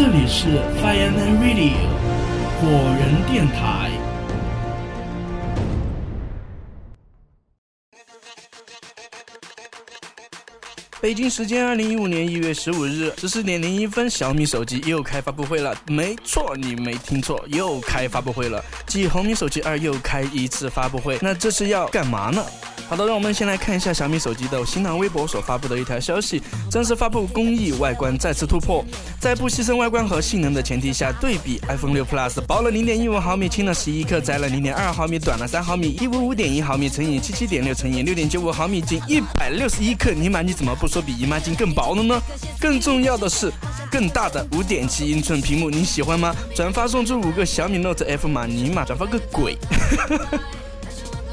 这里是 Fireman Radio 火人电台。北京时间二零一五年一月十五日十四点零一分，小米手机又开发布会了。没错，你没听错，又开发布会了。继红米手机二又开一次发布会，那这是要干嘛呢？好的，让我们先来看一下小米手机的新浪微博所发布的一条消息：正式发布工艺外观再次突破，在不牺牲外观和性能的前提下，对比 iPhone 六 Plus 薄了零点一五毫米，轻了十一克，窄了零点二毫米，短了三毫米，一五五点一毫米乘以七七点六乘以六点九五毫米，仅一百六十一克，尼玛你怎么不说比姨妈巾更薄了呢？更重要的是，更大的五点七英寸屏幕，你喜欢吗？转发送出五个小米 Note F 码，尼玛转发个鬼！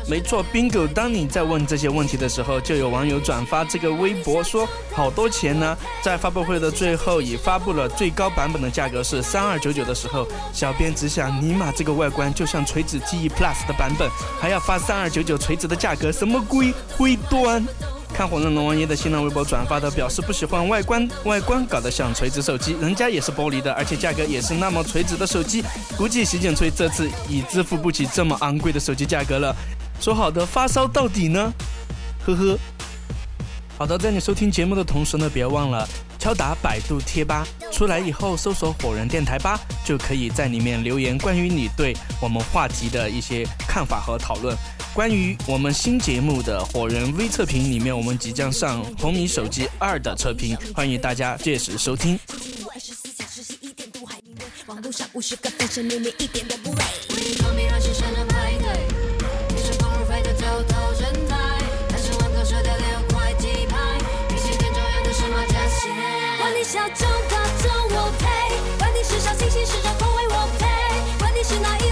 没错，bingo！当你在问这些问题的时候，就有网友转发这个微博说好多钱呢。在发布会的最后，已发布了最高版本的价格是三二九九的时候，小编只想，尼玛这个外观就像锤子 TE Plus 的版本，还要发三二九九锤子的价格，什么鬼？灰端！看火人龙王爷的新浪微博转发的，表示不喜欢外观，外观搞得像锤子手机，人家也是玻璃的，而且价格也是那么锤子的手机，估计洗剪吹这次已支付不起这么昂贵的手机价格了。说好的发烧到底呢？呵呵。好的，在你收听节目的同时呢，别忘了敲打百度贴吧，出来以后搜索“火人电台吧”，就可以在里面留言关于你对我们话题的一些看法和讨论。关于我们新节目的火人微测评里面，我们即将上红米手机二的测评，欢迎大家届时收听。中的中，我陪。管你是小星星，是种风味，我配。管你是哪一。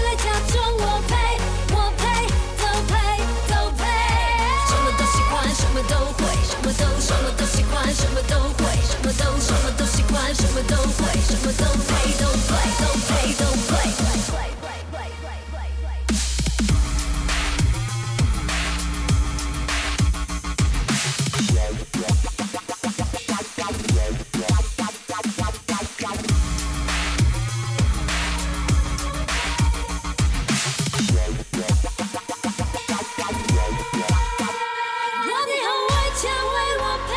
钱为我赔，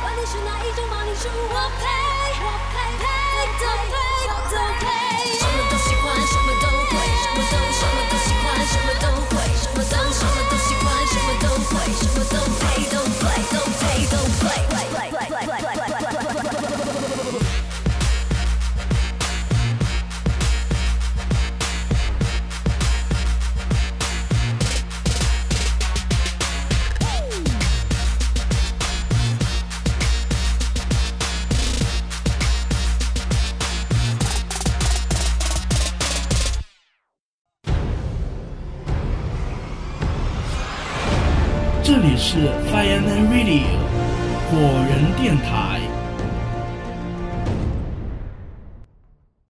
管你，是哪一种，管你是我赔。这里是 Fireman Radio 果仁电台。